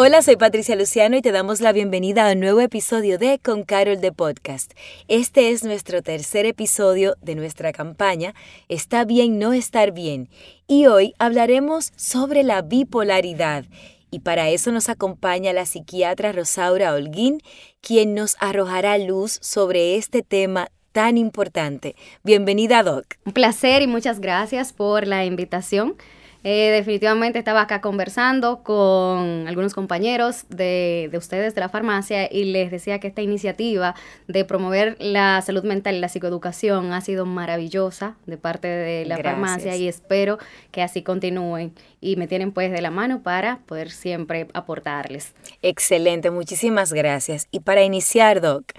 Hola, soy Patricia Luciano y te damos la bienvenida a un nuevo episodio de Con Carol de Podcast. Este es nuestro tercer episodio de nuestra campaña Está bien no estar bien y hoy hablaremos sobre la bipolaridad. Y para eso nos acompaña la psiquiatra Rosaura Holguín, quien nos arrojará luz sobre este tema tan importante. Bienvenida, Doc. Un placer y muchas gracias por la invitación. Eh, definitivamente estaba acá conversando con algunos compañeros de, ustedes de la farmacia y les decía que esta iniciativa de promover la salud mental y la psicoeducación ha sido maravillosa de parte de la farmacia y espero que así continúen y me tienen pues de la mano para poder siempre aportarles. Excelente, muchísimas gracias. Y para iniciar, Doc,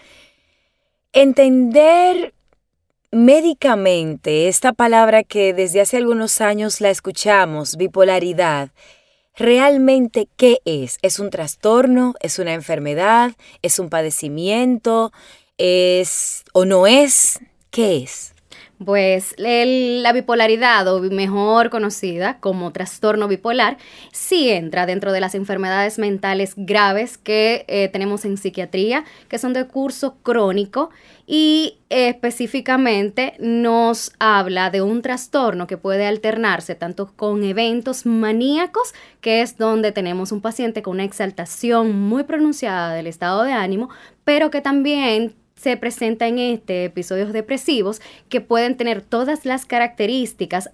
entender Médicamente, esta palabra que desde hace algunos años la escuchamos, bipolaridad, ¿realmente qué es? ¿Es un trastorno? ¿Es una enfermedad? ¿Es un padecimiento? ¿Es o no es? ¿Qué es? Pues la bipolaridad, o mejor conocida como trastorno bipolar, sí entra dentro de las enfermedades mentales graves que eh, tenemos en psiquiatría, que son de curso crónico y específicamente nos habla de un trastorno que puede alternarse tanto con eventos maníacos, que es donde tenemos un paciente con una exaltación muy pronunciada del estado de ánimo, pero que también se presenta en este episodios depresivos que pueden tener todas las características,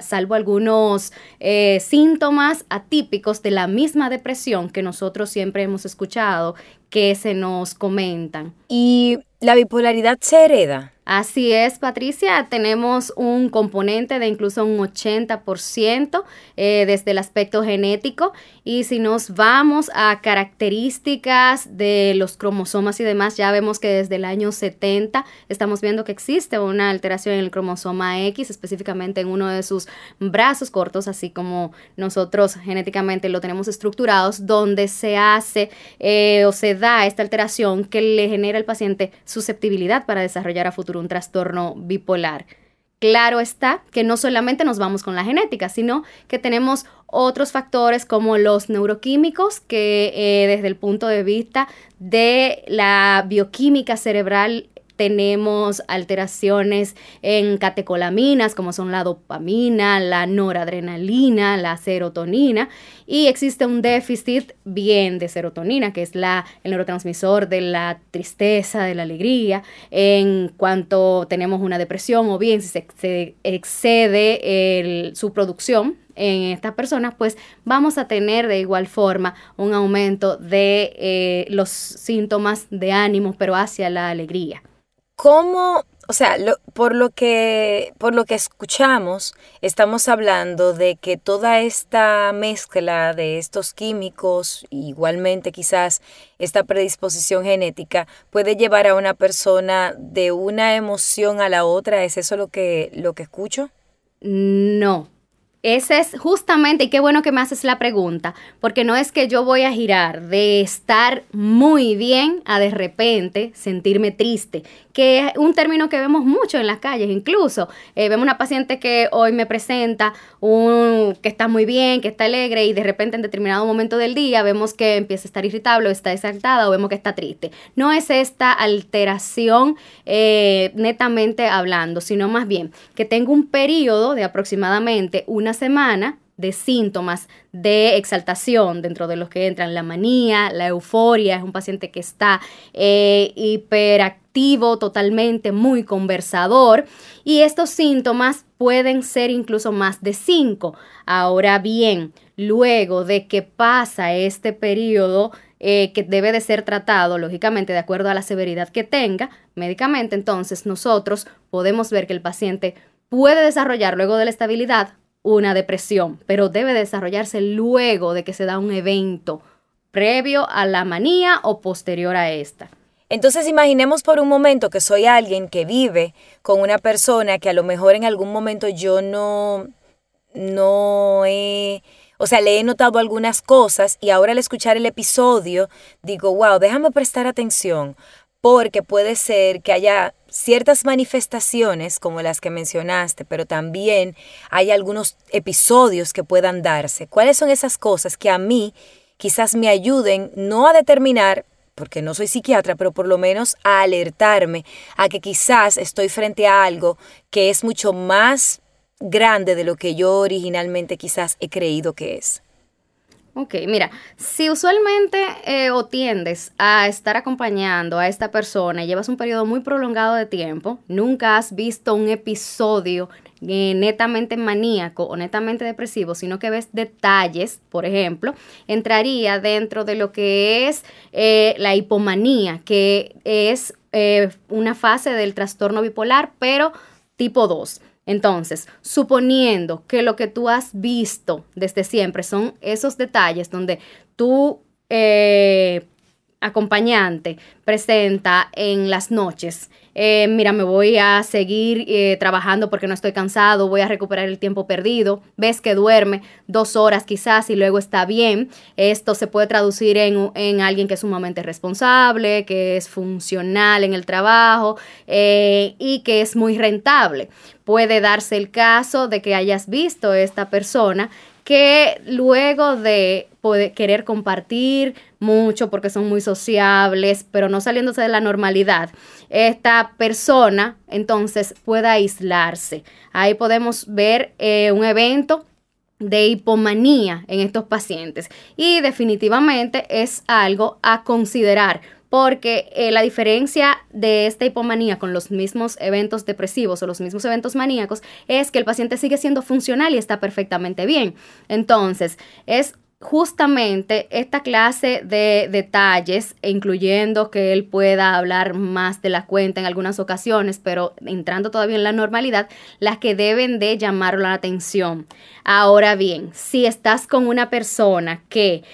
salvo algunos eh, síntomas atípicos de la misma depresión que nosotros siempre hemos escuchado que se nos comentan. ¿Y la bipolaridad se hereda? Así es, Patricia, tenemos un componente de incluso un 80% eh, desde el aspecto genético. Y si nos vamos a características de los cromosomas y demás, ya vemos que desde el año 70 estamos viendo que existe una alteración en el cromosoma X, específicamente en uno de sus brazos cortos, así como nosotros genéticamente lo tenemos estructurados, donde se hace eh, o se da esta alteración que le genera al paciente susceptibilidad para desarrollar a futuro un trastorno bipolar. Claro está que no solamente nos vamos con la genética, sino que tenemos otros factores como los neuroquímicos que eh, desde el punto de vista de la bioquímica cerebral tenemos alteraciones en catecolaminas como son la dopamina, la noradrenalina, la serotonina y existe un déficit bien de serotonina que es la, el neurotransmisor de la tristeza, de la alegría en cuanto tenemos una depresión o bien si se, excede su producción en estas personas, pues vamos a tener de igual forma un aumento de eh, los síntomas de ánimo, pero hacia la alegría. ¿Cómo, o sea, por, lo que, por lo que escuchamos, estamos hablando de que toda esta mezcla de estos químicos, igualmente quizás esta predisposición genética, puede llevar a una persona de una emoción a la otra. ¿Es eso lo que, lo que escucho? No, ese es justamente, y qué bueno que me haces la pregunta, porque no es que yo voy a girar de estar muy bien a de repente sentirme triste, que es un término que vemos mucho en las calles, incluso eh, vemos una paciente que hoy me presenta un, que está muy bien, que está alegre y de repente en determinado momento del día vemos que empieza a estar irritable o está exaltada o vemos que está triste. No es esta alteración eh, netamente hablando, sino más bien que tengo un periodo de aproximadamente una semana de síntomas de exaltación dentro de los que entran la manía, la euforia, es un paciente que está eh, hiperactivo totalmente, muy conversador y estos síntomas pueden ser incluso más de cinco. Ahora bien, luego de que pasa este periodo eh, que debe de ser tratado, lógicamente, de acuerdo a la severidad que tenga médicamente, entonces nosotros podemos ver que el paciente puede desarrollar luego de la estabilidad una depresión, pero debe desarrollarse luego de que se da un evento previo a la manía o posterior a esta. Entonces imaginemos por un momento que soy alguien que vive con una persona que a lo mejor en algún momento yo no, no he o sea, le he notado algunas cosas y ahora al escuchar el episodio digo, wow, déjame prestar atención porque puede ser que haya ciertas manifestaciones como las que mencionaste, pero también hay algunos episodios que puedan darse. ¿Cuáles son esas cosas que a mí quizás me ayuden no a determinar, porque no soy psiquiatra, pero por lo menos a alertarme a que quizás estoy frente a algo que es mucho más grande de lo que yo originalmente quizás he creído que es? Ok, mira, si usualmente eh, o tiendes a estar acompañando a esta persona y llevas un periodo muy prolongado de tiempo, nunca has visto un episodio eh, netamente maníaco o netamente depresivo, sino que ves detalles, por ejemplo, entraría dentro de lo que es eh, la hipomanía, que es una fase del trastorno bipolar, pero tipo 2. Entonces, suponiendo que lo que tú has visto desde siempre son esos detalles donde tú, eh, acompañante, presenta en las noches eh, mira, me voy a seguir eh, trabajando porque no estoy cansado, voy a recuperar el tiempo perdido, ves que duerme dos horas quizás y luego está bien, esto se puede traducir en, en alguien que es sumamente responsable, que es funcional en el trabajo eh, y que es muy rentable. Puede darse el caso de que hayas visto esta persona que luego de querer compartir mucho porque son muy sociables, pero no saliéndose de la normalidad, esta persona entonces pueda aislarse. Ahí podemos ver eh, un evento de hipomanía en estos pacientes y definitivamente es algo a considerar porque eh, la diferencia de esta hipomanía con los mismos eventos depresivos o los mismos eventos maníacos es que el paciente sigue siendo funcional y está perfectamente bien. Entonces, es justamente esta clase de detalles, incluyendo que él pueda hablar más de la cuenta en algunas ocasiones, pero entrando todavía en la normalidad, las que deben de llamar la atención. Ahora bien, si estás con una persona que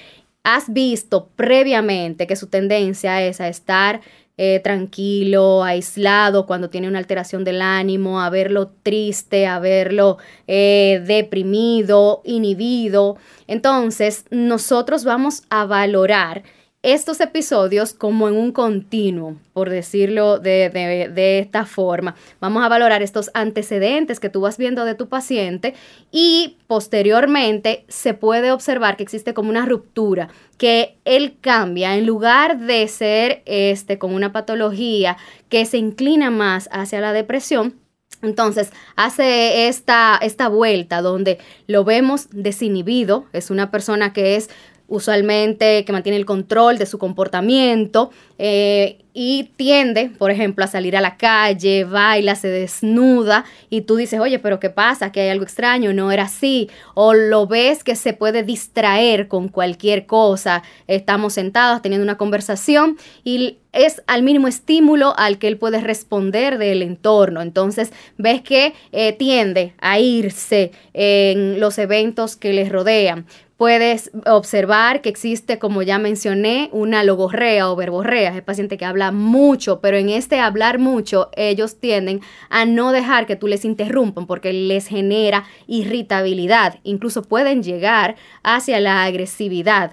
has visto previamente que su tendencia es a estar eh, tranquilo, aislado, cuando tiene una alteración del ánimo, a verlo triste, a verlo eh, deprimido, inhibido. Entonces, nosotros vamos a valorar estos episodios como en un continuo, por decirlo de, esta forma. Vamos a valorar estos antecedentes que tú vas viendo de tu paciente y posteriormente se puede observar que existe como una ruptura, que él cambia en lugar de ser este con una patología que se inclina más hacia la depresión, entonces hace esta, esta vuelta donde lo vemos desinhibido, es una persona que es usualmente que mantiene el control de su comportamiento eh, y tiende, por ejemplo, a salir a la calle, baila, se desnuda y tú dices, oye, pero ¿qué pasa? Que hay algo extraño, no era así. O lo ves que se puede distraer con cualquier cosa. Estamos sentados teniendo una conversación y es al mínimo estímulo al que él puede responder del entorno. Entonces ves que eh, tiende a irse en los eventos que les rodean. Puedes observar que existe, como ya mencioné, una logorrea o verborrea, es el paciente que habla mucho, pero en este hablar mucho ellos tienden a no dejar que tú les interrumpan porque les genera irritabilidad, incluso pueden llegar hacia la agresividad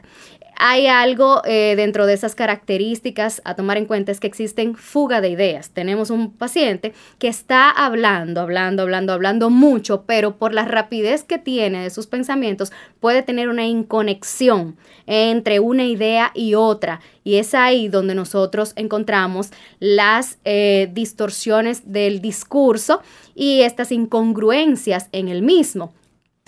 hay algo eh, dentro de esas características a tomar en cuenta es que existen fuga de ideas. Tenemos un paciente que está hablando, hablando, hablando, hablando mucho, pero por la rapidez que tiene de sus pensamientos puede tener una inconexión entre una idea y otra. Y es ahí donde nosotros encontramos las eh, distorsiones del discurso y estas incongruencias en el mismo.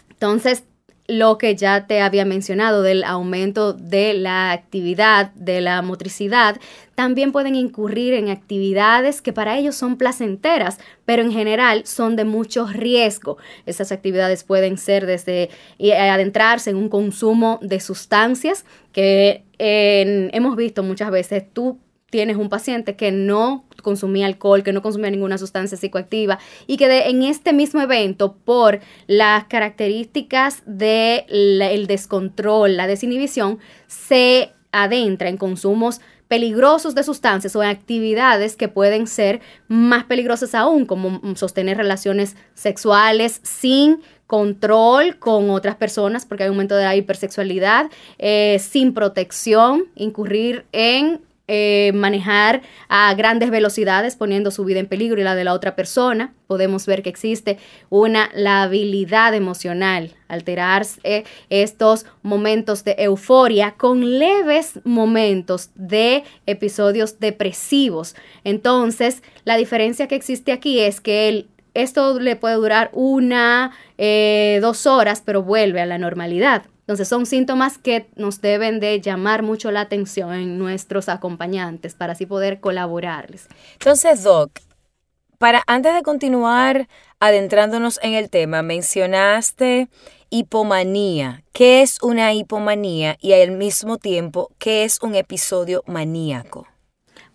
Entonces, lo que ya te había mencionado del aumento de la actividad, de la motricidad, también pueden incurrir en actividades que para ellos son placenteras, pero en general son de mucho riesgo. Esas actividades pueden ser desde eh, adentrarse en un consumo de sustancias que hemos visto muchas veces, tú tienes un paciente que no consumía alcohol, que no consumía ninguna sustancia psicoactiva y que en este mismo evento, por las características del descontrol, la desinhibición, se adentra en consumos peligrosos de sustancias o en actividades que pueden ser más peligrosas aún, como sostener relaciones sexuales sin control con otras personas, porque hay un momento de la hipersexualidad, eh, sin protección, incurrir en eh, manejar a grandes velocidades poniendo su vida en peligro y la de la otra persona. Podemos ver que existe una labilidad emocional, alterarse estos momentos de euforia con leves momentos de episodios depresivos. Entonces, la diferencia que existe aquí es que esto le puede durar una, eh, dos horas, pero vuelve a la normalidad. Entonces son síntomas que nos deben de llamar mucho la atención en nuestros acompañantes para así poder colaborarles. Entonces, Doc, para antes de continuar adentrándonos en el tema, mencionaste hipomanía. ¿Qué es una hipomanía y al mismo tiempo qué es un episodio maníaco?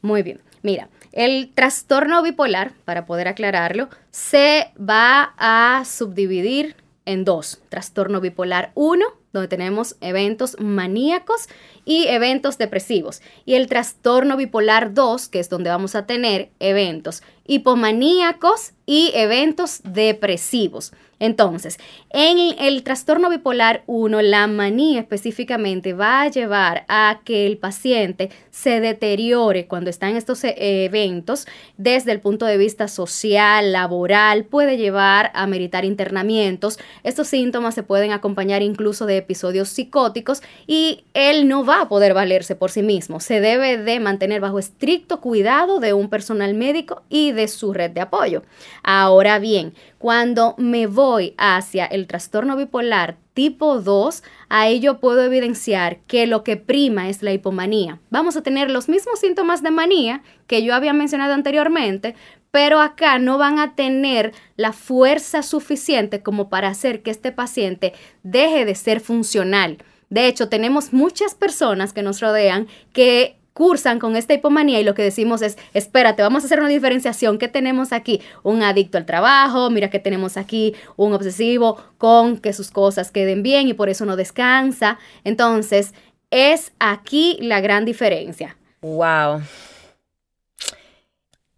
Muy bien. Mira, el trastorno bipolar, para poder aclararlo, se va a subdividir en dos. Trastorno bipolar 1 donde tenemos eventos maníacos y eventos depresivos. Y el trastorno bipolar 2, que es donde vamos a tener eventos hipomaníacos y eventos depresivos. Entonces, en el trastorno bipolar 1, la manía específicamente va a llevar a que el paciente se deteriore cuando está en estos eh, eventos desde el punto de vista social, laboral, puede llevar a meritar internamientos. Estos síntomas se pueden acompañar incluso de episodios psicóticos y él no va a poder valerse por sí mismo. Se debe de mantener bajo estricto cuidado de un personal médico y de su red de apoyo. Ahora bien, cuando me voy hacia el trastorno bipolar tipo 2, a ello puedo evidenciar que lo que prima es la hipomanía. Vamos a tener los mismos síntomas de manía que yo había mencionado anteriormente, pero acá no van a tener la fuerza suficiente como para hacer que este paciente deje de ser funcional. De hecho, tenemos muchas personas que nos rodean que cursan con esta hipomanía y lo que decimos es, espérate, vamos a hacer una diferenciación. ¿Qué tenemos aquí? Un adicto al trabajo, mira que tenemos aquí un obsesivo con que sus cosas queden bien y por eso no descansa. Entonces, es aquí la gran diferencia. Wow.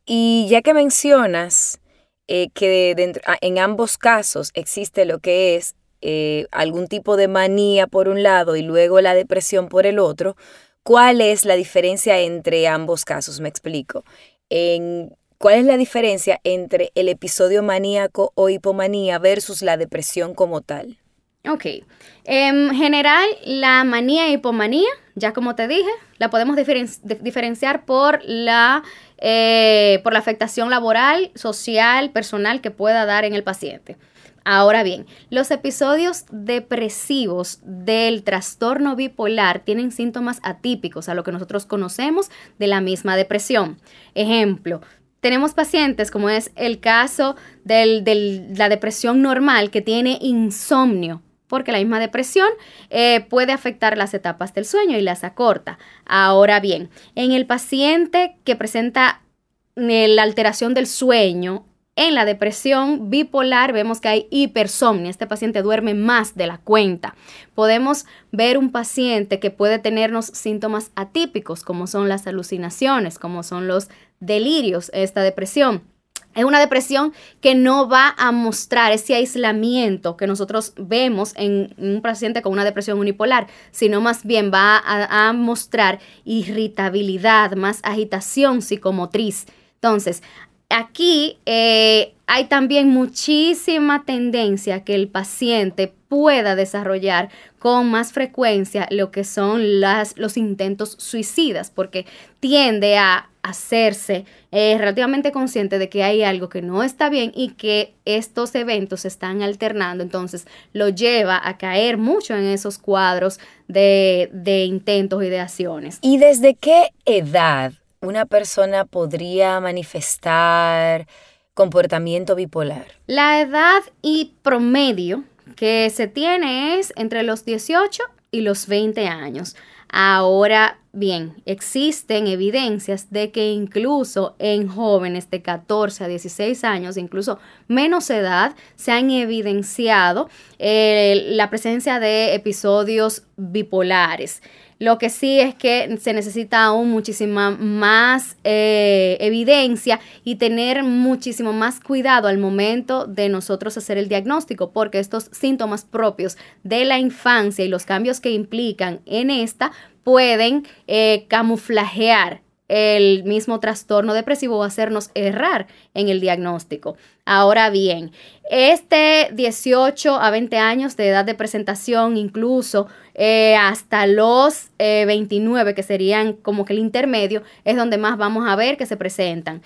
Y ya que mencionas eh, que dentro, ah, en ambos casos existe lo que es eh, algún tipo de manía por un lado y luego la depresión por el otro, ¿Cuál es la diferencia entre ambos casos? Me explico. En, ¿Cuál es la diferencia entre el episodio maníaco o hipomanía versus la depresión como tal? Ok. En general, la manía e hipomanía, ya como te dije, la podemos diferenciar por la, eh, por la afectación laboral, social, personal que pueda dar en el paciente. Ahora bien, los episodios depresivos del trastorno bipolar tienen síntomas atípicos a lo que nosotros conocemos de la misma depresión. Ejemplo, tenemos pacientes, como es el caso de la depresión normal, que tiene insomnio, porque la misma depresión eh, puede afectar las etapas del sueño y las acorta. Ahora bien, en el paciente que presenta eh, la alteración del sueño en la depresión bipolar vemos que hay hipersomnia. Este paciente duerme más de la cuenta. Podemos ver un paciente que puede tenernos síntomas atípicos como son las alucinaciones, como son los delirios, esta depresión. Es una depresión que no va a mostrar ese aislamiento que nosotros vemos en un paciente con una depresión unipolar, sino más bien va a, a mostrar irritabilidad, más agitación psicomotriz. Entonces, aquí eh, hay también muchísima tendencia que el paciente pueda desarrollar con más frecuencia lo que son los intentos suicidas, porque tiende a hacerse eh, relativamente consciente de que hay algo que no está bien y que estos eventos se están alternando, entonces lo lleva a caer mucho en esos cuadros de, de intentos y de acciones. ¿Y desde qué edad una persona podría manifestar comportamiento bipolar? La edad y promedio que se tiene es entre los 18 y los 20 años. Ahora, bien, existen evidencias de que incluso en jóvenes de 14 a 16 años, incluso menos edad, se han evidenciado eh, la presencia de episodios bipolares. Lo que sí es que se necesita aún muchísima más eh, evidencia y tener muchísimo más cuidado al momento de nosotros hacer el diagnóstico, porque estos síntomas propios de la infancia y los cambios que implican en esta pueden eh, camuflajear el mismo trastorno depresivo o hacernos errar en el diagnóstico. Ahora bien, este 18 a 20 años de edad de presentación, incluso eh, hasta los 29, eh, que serían como que el intermedio, es donde más vamos a ver que se presentan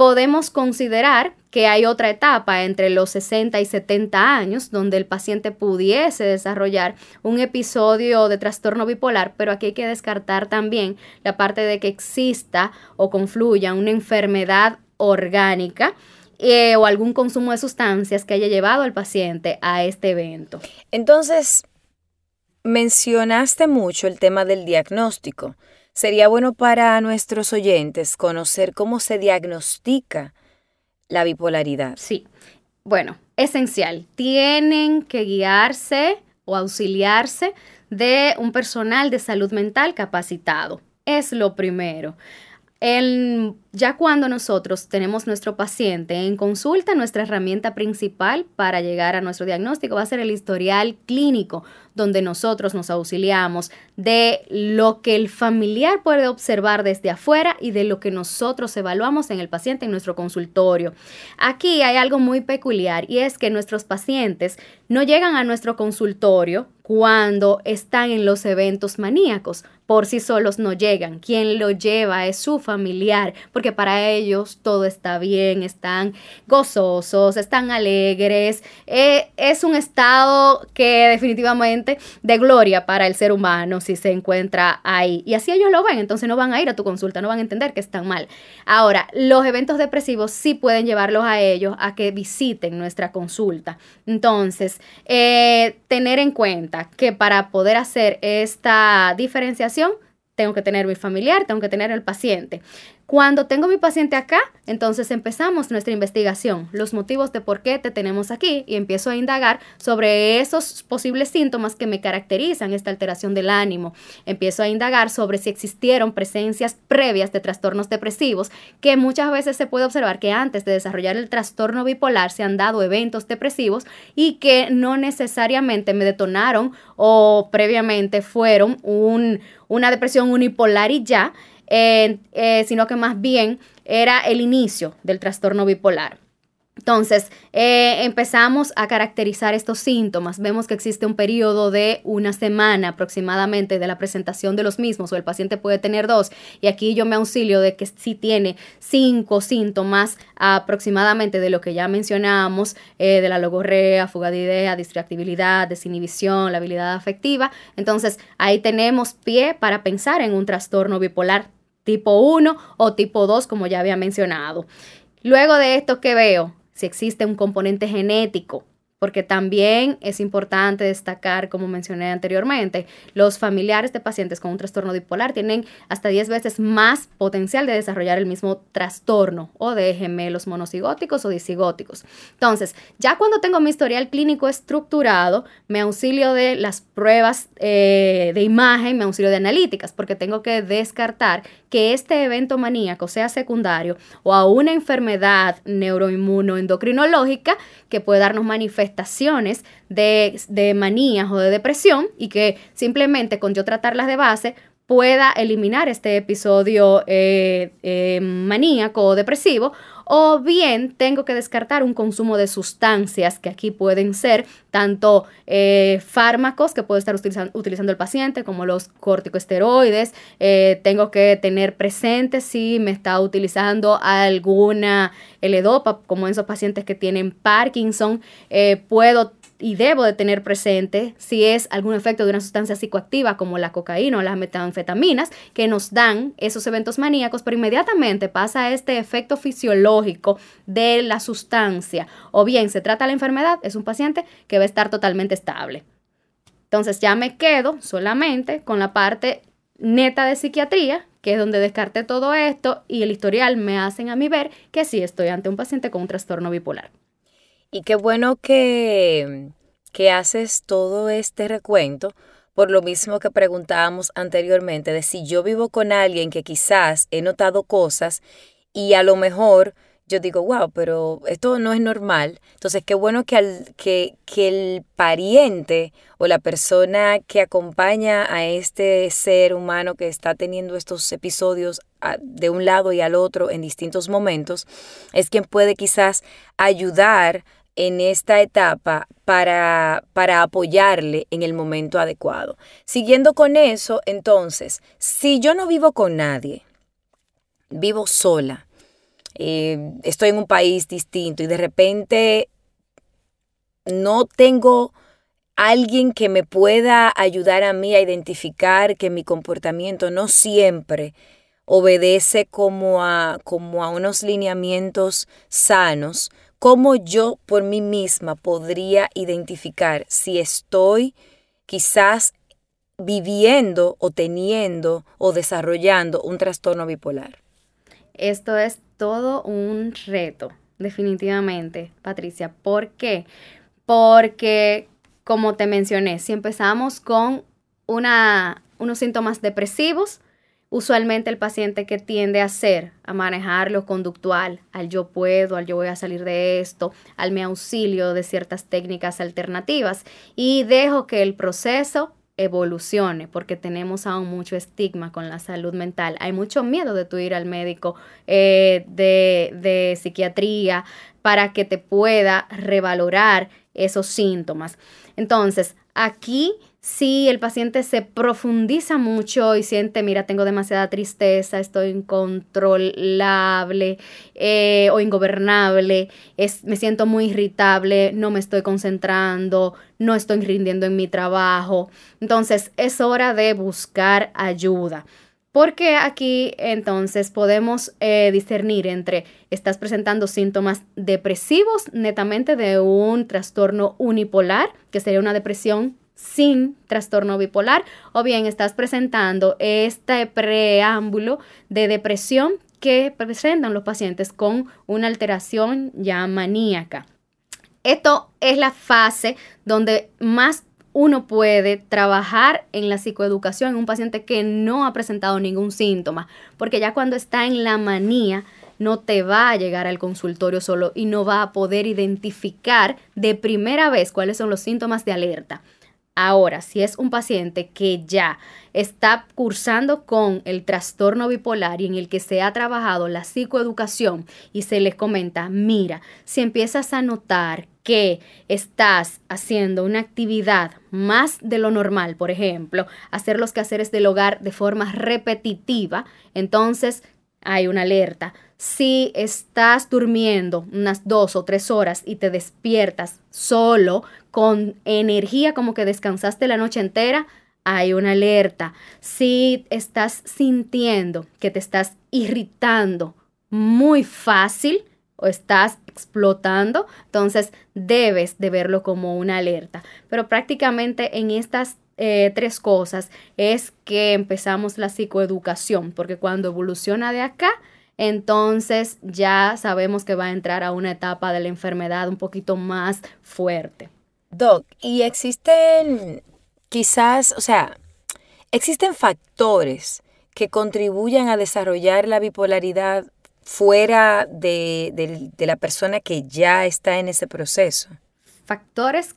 podemos considerar que hay otra etapa entre los 60 y 70 años donde el paciente pudiese desarrollar un episodio de trastorno bipolar, pero aquí hay que descartar también la parte de que exista o confluya una enfermedad orgánica. Eh, o algún consumo de sustancias que haya llevado al paciente a este evento. Entonces, mencionaste mucho el tema del diagnóstico. Sería bueno para nuestros oyentes conocer cómo se diagnostica la bipolaridad. Sí, bueno, esencial. Tienen que guiarse o auxiliarse de un personal de salud mental capacitado. Es lo primero. Ya cuando nosotros tenemos nuestro paciente en consulta, nuestra herramienta principal para llegar a nuestro diagnóstico va a ser el historial clínico, donde nosotros nos auxiliamos de lo que el familiar puede observar desde afuera y de lo que nosotros evaluamos en el paciente en nuestro consultorio. Aquí hay algo muy peculiar y es que nuestros pacientes no llegan a nuestro consultorio cuando están en los eventos maníacos. Por sí solos no llegan. Quien lo lleva es su familiar, porque para ellos todo está bien, están gozosos, están alegres. Eh, es un estado que definitivamente de gloria para el ser humano si se encuentra ahí. Y así ellos lo ven, entonces no van a ir a tu consulta, no van a entender que están mal. Ahora, los eventos depresivos sí pueden llevarlos a ellos a que visiten nuestra consulta. Entonces, eh, tener en cuenta que para poder hacer esta diferenciación, tengo que tener mi familiar, tengo que tener el paciente. Cuando tengo mi paciente acá, entonces empezamos nuestra investigación, los motivos de por qué te tenemos aquí y empiezo a indagar sobre esos posibles síntomas que me caracterizan esta alteración del ánimo. Empiezo a indagar sobre si existieron presencias previas de trastornos depresivos, que muchas veces se puede observar que antes de desarrollar el trastorno bipolar se han dado eventos depresivos y que no necesariamente me detonaron o previamente fueron una depresión unipolar y ya, eh, sino que más bien era el inicio del trastorno bipolar. Entonces, eh, empezamos a caracterizar estos síntomas. Vemos que existe un periodo de una semana aproximadamente de la presentación de los mismos, o el paciente puede tener dos. Y aquí yo me auxilio de que si tiene cinco síntomas aproximadamente de lo que ya mencionamos, eh, de la logorrea, fuga de idea, distractibilidad, desinhibición, la habilidad afectiva. Entonces, ahí tenemos pie para pensar en un trastorno bipolar tipo 1 o tipo 2, como ya había mencionado. Luego de esto, ¿qué veo? Si existe un componente genético, porque también es importante destacar, como mencioné anteriormente, los familiares de pacientes con un trastorno bipolar tienen hasta 10 veces más potencial de desarrollar el mismo trastorno o de gemelos monocigóticos o disigóticos. Entonces, ya cuando tengo mi historial clínico estructurado, me auxilio de las pruebas eh, de imagen, me auxilio de analíticas, porque tengo que descartar que este evento maníaco sea secundario o a una enfermedad neuroinmunoendocrinológica que puede darnos manifestaciones de, de manías o de depresión y que simplemente con yo tratarlas de base pueda eliminar este episodio eh, eh, maníaco o depresivo o bien tengo que descartar un consumo de sustancias que aquí pueden ser tanto eh, fármacos que puede estar utilizando, el paciente como los corticosteroides. tengo que tener presente si me está utilizando alguna L-Dopa, como esos pacientes que tienen Parkinson. puedo y debo de tener presente si es algún efecto de una sustancia psicoactiva como la cocaína o las metanfetaminas que nos dan esos eventos maníacos, pero inmediatamente pasa este efecto fisiológico de la sustancia o bien se trata la enfermedad, es un paciente que va a estar totalmente estable. Entonces ya me quedo solamente con la parte neta de psiquiatría, que es donde descarté todo esto, y el historial me hacen a mí ver que sí estoy ante un paciente con un trastorno bipolar. Y qué bueno que, que haces todo este recuento, por lo mismo que preguntábamos anteriormente, de si yo vivo con alguien que quizás he notado cosas y a lo mejor yo digo, wow, pero esto no es normal. Entonces, qué bueno que, al, que, que el pariente o la persona que acompaña a este ser humano que está teniendo estos episodios de un lado y al otro en distintos momentos, es quien puede quizás ayudar en esta etapa para, para apoyarle en el momento adecuado. Siguiendo con eso, entonces, si yo no vivo con nadie, vivo sola, eh, estoy en un país distinto y de repente no tengo alguien que me pueda ayudar a mí a identificar que mi comportamiento no siempre obedece como a, como a unos lineamientos sanos, ¿cómo yo por mí misma podría identificar si estoy quizás viviendo o teniendo o desarrollando un trastorno bipolar? Esto es todo un reto, definitivamente, Patricia. ¿Por qué? Porque, como te mencioné, si empezamos con unos síntomas depresivos, usualmente el paciente que tiende a hacer, a manejar lo conductual, al yo puedo, al yo voy a salir de esto, al me auxilio de ciertas técnicas alternativas y dejo que el proceso evolucione, porque tenemos aún mucho estigma con la salud mental. Hay mucho miedo de tu ir al médico eh, de, de psiquiatría para que te pueda revalorar esos síntomas. Entonces, aquí si el paciente se profundiza mucho y siente, mira, tengo demasiada tristeza, estoy incontrolable eh, o ingobernable, es, me siento muy irritable, no me estoy concentrando, no estoy rindiendo en mi trabajo. Entonces es hora de buscar ayuda. Porque aquí entonces podemos eh, discernir entre estás presentando síntomas depresivos netamente de un trastorno unipolar, que sería una depresión sin trastorno bipolar o bien estás presentando este preámbulo de depresión que presentan los pacientes con una alteración ya maníaca. Esto es la fase donde más uno puede trabajar en la psicoeducación en un paciente que no ha presentado ningún síntoma, porque ya cuando está en la manía, no te va a llegar al consultorio solo y no va a poder identificar de primera vez cuáles son los síntomas de alerta. Ahora, si es un paciente que ya está cursando con el trastorno bipolar y en el que se ha trabajado la psicoeducación y se les comenta, mira, si empiezas a notar que estás haciendo una actividad más de lo normal, por ejemplo, hacer los quehaceres del hogar de forma repetitiva, entonces hay una alerta. Si estás durmiendo unas dos o tres horas y te despiertas solo con energía como que descansaste la noche entera, hay una alerta. Si estás sintiendo que te estás irritando muy fácil o estás explotando, entonces debes de verlo como una alerta. Pero prácticamente en estas eh, tres cosas es que empezamos la psicoeducación, porque cuando evoluciona de acá, entonces ya sabemos que va a entrar a una etapa de la enfermedad un poquito más fuerte. Doc, y existen quizás, o sea, existen factores que contribuyan a desarrollar la bipolaridad fuera de, la persona que ya está en ese proceso. Factores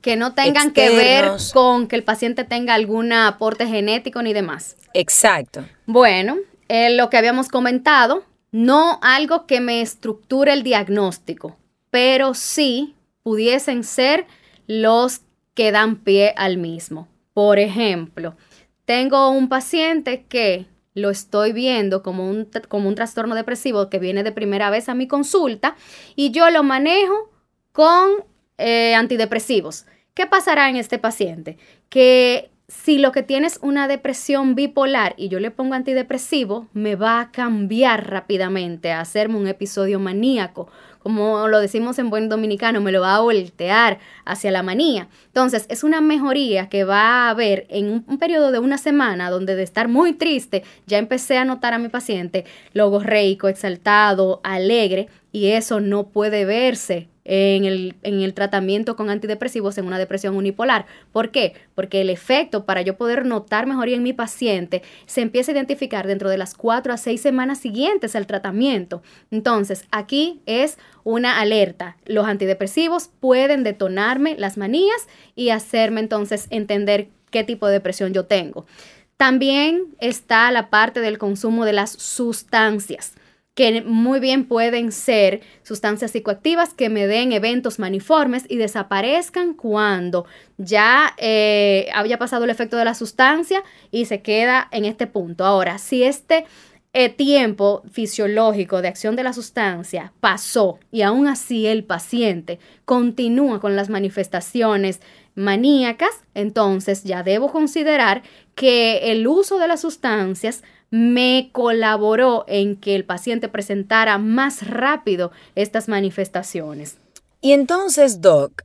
que no tengan que ver con que el paciente tenga algún aporte genético ni demás. Exacto. Bueno, eh, lo que habíamos comentado, no algo que me estructure el diagnóstico, pero sí pudiesen ser los que dan pie al mismo. Por ejemplo, tengo un paciente que lo estoy viendo como un, como un trastorno depresivo que viene de primera vez a mi consulta y yo lo manejo con eh, antidepresivos. ¿Qué pasará en este paciente? Que si lo que tiene es una depresión bipolar y yo le pongo antidepresivo, me va a cambiar rápidamente a hacerme un episodio maníaco como lo decimos en buen dominicano, me lo va a voltear hacia la manía. Entonces, es una mejoría que va a haber en un, periodo de una semana donde de estar muy triste, ya empecé a notar a mi paciente logorreico, exaltado, alegre, y eso no puede verse en el, en el, tratamiento con antidepresivos en una depresión unipolar. ¿Por qué? Porque el efecto para yo poder notar mejoría en mi paciente se empieza a identificar dentro de las cuatro a seis semanas siguientes al tratamiento. Entonces, aquí es una alerta. Los antidepresivos pueden detonarme las manías y hacerme entonces entender qué tipo de depresión yo tengo. También está la parte del consumo de las sustancias que muy bien pueden ser sustancias psicoactivas que me den eventos maniformes y desaparezcan cuando ya eh, haya pasado el efecto de la sustancia y se queda en este punto. Ahora, si este eh, tiempo fisiológico de acción de la sustancia pasó y aún así el paciente continúa con las manifestaciones maníacas, entonces ya debo considerar que el uso de las sustancias me colaboró en que el paciente presentara más rápido estas manifestaciones. Y entonces, Doc,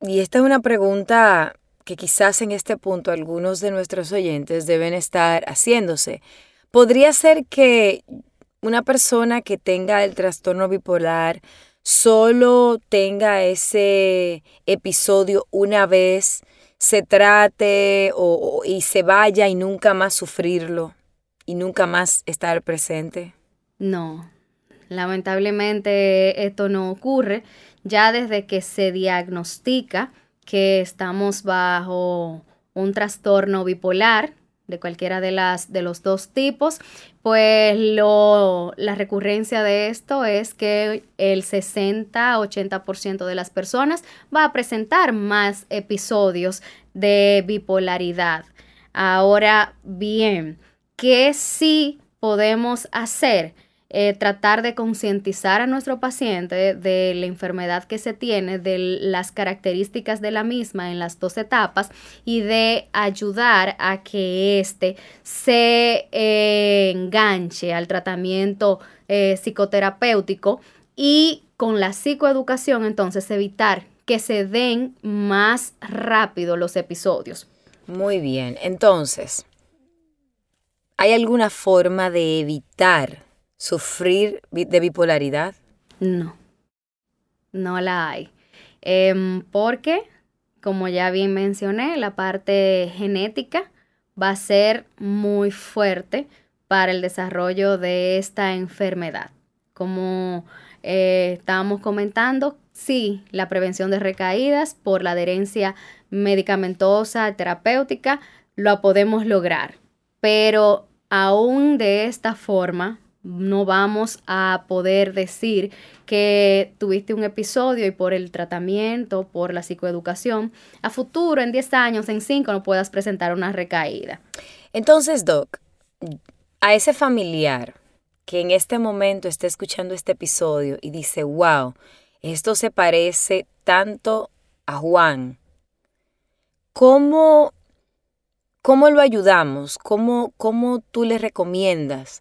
y esta es una pregunta que quizás en este punto algunos de nuestros oyentes deben estar haciéndose. ¿Podría ser que una persona que tenga el trastorno bipolar solo tenga ese episodio una vez, se trate y se vaya y nunca más sufrirlo? Y nunca más estar presente? No, lamentablemente esto no ocurre. Ya desde que se diagnostica que estamos bajo un trastorno bipolar de cualquiera de las de los dos tipos, pues lo, la recurrencia de esto es que el 60-80% de las personas va a presentar más episodios de bipolaridad. Ahora bien, ¿Qué sí podemos hacer? Eh, tratar de concientizar a nuestro paciente de la enfermedad que se tiene, de las características de la misma en las dos etapas y de ayudar a que éste se eh, enganche al tratamiento eh, psicoterapéutico y con la psicoeducación entonces evitar que se den más rápido los episodios. Muy bien, entonces, ¿Hay alguna forma de evitar sufrir de bipolaridad? No, no la hay. Em, porque, como ya bien mencioné, la parte genética va a ser muy fuerte para el desarrollo de esta enfermedad. Como eh, estábamos comentando, sí, la prevención de recaídas por la adherencia medicamentosa, terapéutica, lo podemos lograr pero aún de esta forma no vamos a poder decir que tuviste un episodio y por el tratamiento, por la psicoeducación, a futuro, en 10 años, en 5, no puedas presentar una recaída. Entonces, Doc, a ese familiar que en este momento está escuchando este episodio y dice, wow, esto se parece tanto a Juan, ¿cómo ¿Cómo lo ayudamos? ¿Cómo, cómo tú le recomiendas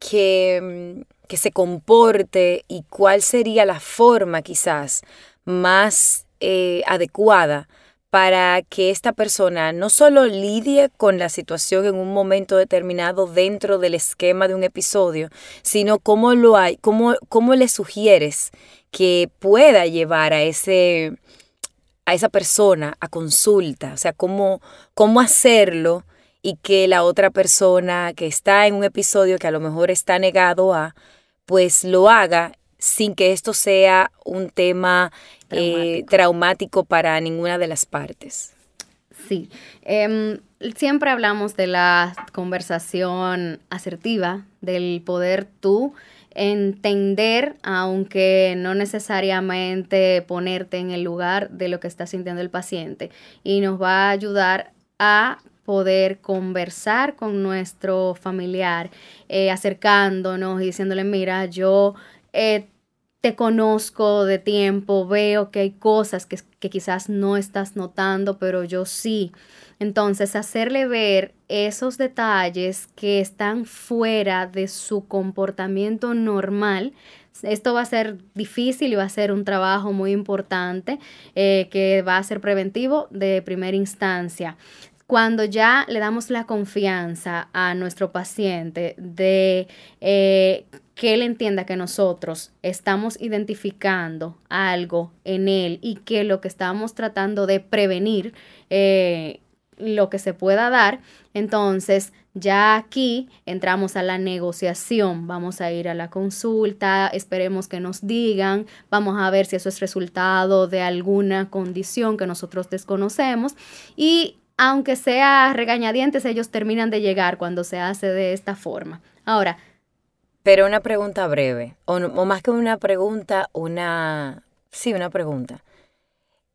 que, mm, que, se comporte y cuál sería la forma quizás más eh, adecuada para que esta persona no solo lidie con la situación en un momento determinado dentro del esquema de un episodio, sino cómo lo hay, cómo, cómo le sugieres que pueda llevar a ese, a esa persona a consulta, o sea, cómo, cómo hacerlo y que la otra persona que está en un episodio que a lo mejor está negado a, pues lo haga sin que esto sea un tema eh, traumático, para ninguna de las partes. Sí, em, siempre hablamos de la conversación asertiva, del poder tú entender, aunque no necesariamente ponerte en el lugar de lo que está sintiendo el paciente. Y nos va a ayudar a poder conversar con nuestro familiar, eh, acercándonos y diciéndole, mira, yo eh, te conozco de tiempo, veo que hay cosas que, que quizás no estás notando, pero yo sí. Entonces, hacerle ver esos detalles que están fuera de su comportamiento normal Esto va a ser difícil y va a ser un trabajo muy importante eh, que va a ser preventivo de primera instancia cuando ya le damos la confianza a nuestro paciente de eh, que él entienda que nosotros estamos identificando algo en él y que lo que estamos tratando de prevenir, eh, lo que se pueda dar, entonces ya aquí entramos a la negociación, vamos a ir a la consulta, esperemos que nos digan, vamos a ver si eso es resultado de alguna condición que nosotros desconocemos y aunque sea regañadientes, ellos terminan de llegar cuando se hace de esta forma. Ahora. Pero una pregunta breve, o, más que una pregunta, una... Sí, una pregunta.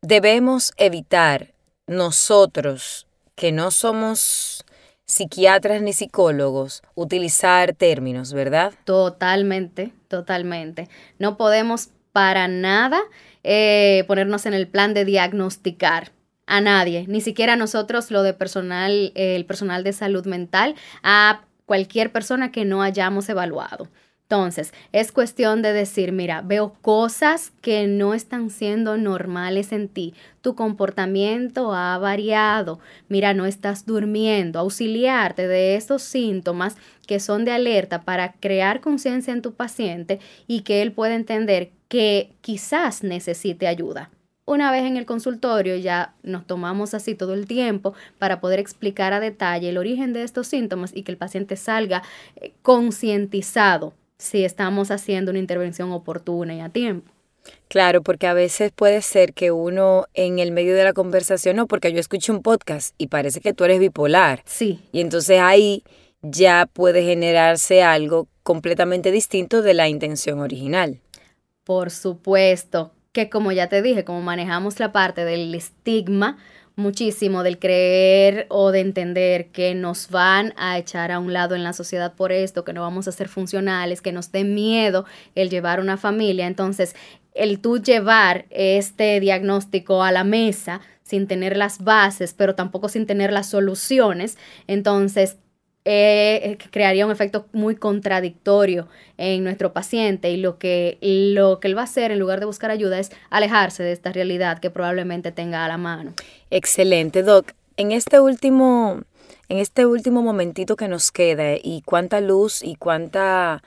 Debemos evitar nosotros, que no somos psiquiatras ni psicólogos, utilizar términos, ¿verdad? Totalmente, totalmente. No podemos para nada eh, ponernos en el plan de diagnosticar a nadie, ni siquiera nosotros lo de personal, el personal de salud mental, a cualquier persona que no hayamos evaluado. Entonces, es cuestión de decir, mira, veo cosas que no están siendo normales en ti. Tu comportamiento ha variado. Mira, no estás durmiendo. Auxiliarte de esos síntomas que son de alerta para crear conciencia en tu paciente y que él pueda entender que quizás necesite ayuda. Una vez en el consultorio ya nos tomamos así todo el tiempo para poder explicar a detalle el origen de estos síntomas y que el paciente salga eh, concientizado si estamos haciendo una intervención oportuna y a tiempo. Claro, porque a veces puede ser que uno en el medio de la conversación, no, porque yo escucho un podcast y parece que tú eres bipolar. Sí. Y entonces ahí ya puede generarse algo completamente distinto de la intención original. Por supuesto, que como ya te dije, como manejamos la parte del estigma, muchísimo del creer o de entender que nos van a echar a un lado en la sociedad por esto, que no vamos a ser funcionales, que nos dé miedo el llevar una familia. Entonces, el tú llevar este diagnóstico a la mesa sin tener las bases, pero tampoco sin tener las soluciones, entonces eh, eh, crearía un efecto muy contradictorio en nuestro paciente y lo que, lo que él va a hacer en lugar de buscar ayuda es alejarse de esta realidad que probablemente tenga a la mano. Excelente, Doc. En este último, en este último momentito que nos queda y cuánta luz y cuánta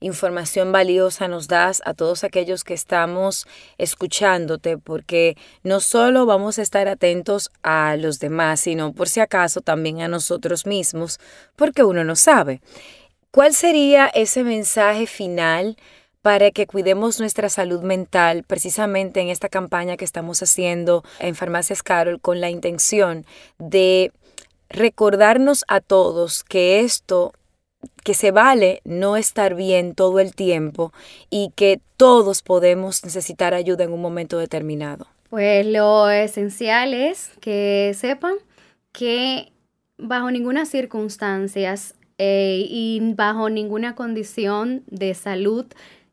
información valiosa nos das a todos aquellos que estamos escuchándote, porque no solo vamos a estar atentos a los demás, sino por si acaso también a nosotros mismos, porque uno no sabe. ¿Cuál sería ese mensaje final para que cuidemos nuestra salud mental precisamente en esta campaña que estamos haciendo en Farmacias Carol con la intención de recordarnos a todos que esto que se vale no estar bien todo el tiempo y que todos podemos necesitar ayuda en un momento determinado? Pues lo esencial es que sepan que bajo ninguna circunstancia eh, y bajo ninguna condición de salud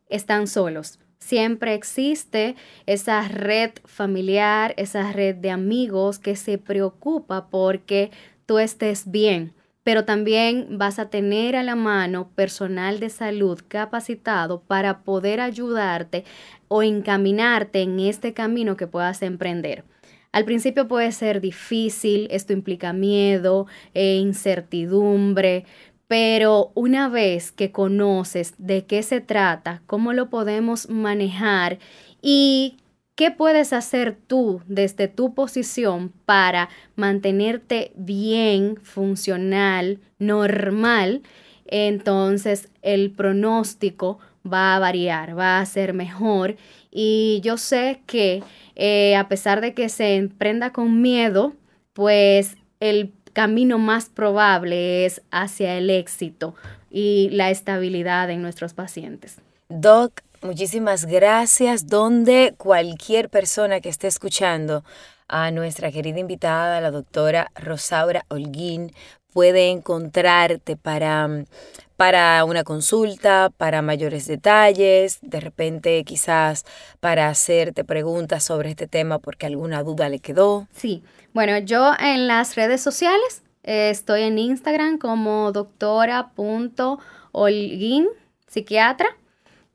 están solos. Siempre existe esa red familiar, esa red de amigos que se preocupa porque tú estés bien pero también vas a tener a la mano personal de salud capacitado para poder ayudarte o encaminarte en este camino que puedas emprender. Al principio puede ser difícil, esto implica miedo e incertidumbre, pero una vez que conoces de qué se trata, cómo lo podemos manejar y ¿Qué puedes hacer tú desde tu posición para mantenerte bien, funcional, normal? Entonces el pronóstico va a variar, va a ser mejor. Y yo sé que eh, a pesar de que se emprenda con miedo, pues el camino más probable es hacia el éxito y la estabilidad en nuestros pacientes. Doc, Muchísimas gracias. Donde cualquier persona que esté escuchando a nuestra querida invitada, la doctora Rosaura Holguín, puede encontrarte para, para una consulta, para mayores detalles, de repente quizás para hacerte preguntas sobre este tema porque alguna duda le quedó. Sí, bueno, yo en las redes sociales eh, estoy en Instagram como doctora.holguín, psiquiatra.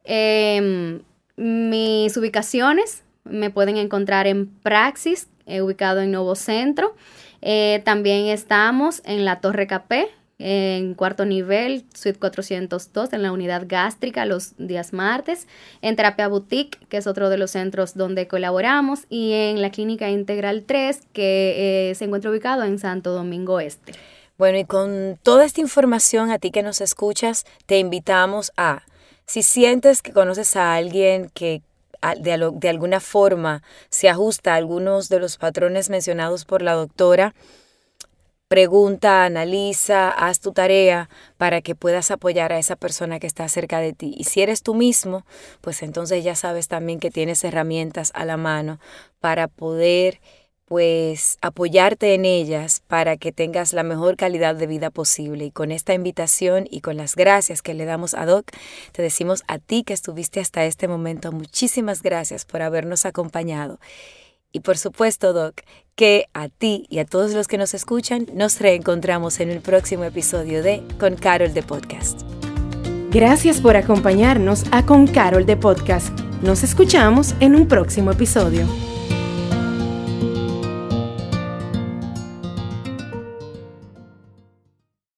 Em, mis ubicaciones me pueden encontrar en Praxis, eh, ubicado en Nuevo Centro. Eh, también estamos en la Torre Capé, en cuarto nivel, suite 402, en la unidad gástrica los días martes, en Terapia Boutique, que es otro de los centros donde colaboramos, y en la Clínica Integral 3, que eh, se encuentra ubicado en Santo Domingo Este. Bueno, y con toda esta información a ti que nos escuchas, te invitamos a, si sientes que conoces a alguien que de, alguna forma se ajusta a algunos de los patrones mencionados por la doctora, pregunta, analiza, haz tu tarea para que puedas apoyar a esa persona que está cerca de ti. Y si eres tú mismo, pues entonces ya sabes también que tienes herramientas a la mano para poder pues apoyarte en ellas para que tengas la mejor calidad de vida posible. Y con esta invitación y con las gracias que le damos a Doc, te decimos a ti que estuviste hasta este momento, muchísimas gracias por habernos acompañado. Y por supuesto, Doc, que a ti y a todos los que nos escuchan nos reencontramos en el próximo episodio de Con Carol de Podcast. Gracias por acompañarnos a Con Carol de Podcast. Nos escuchamos en un próximo episodio.